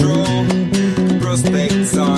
Prospect Prospects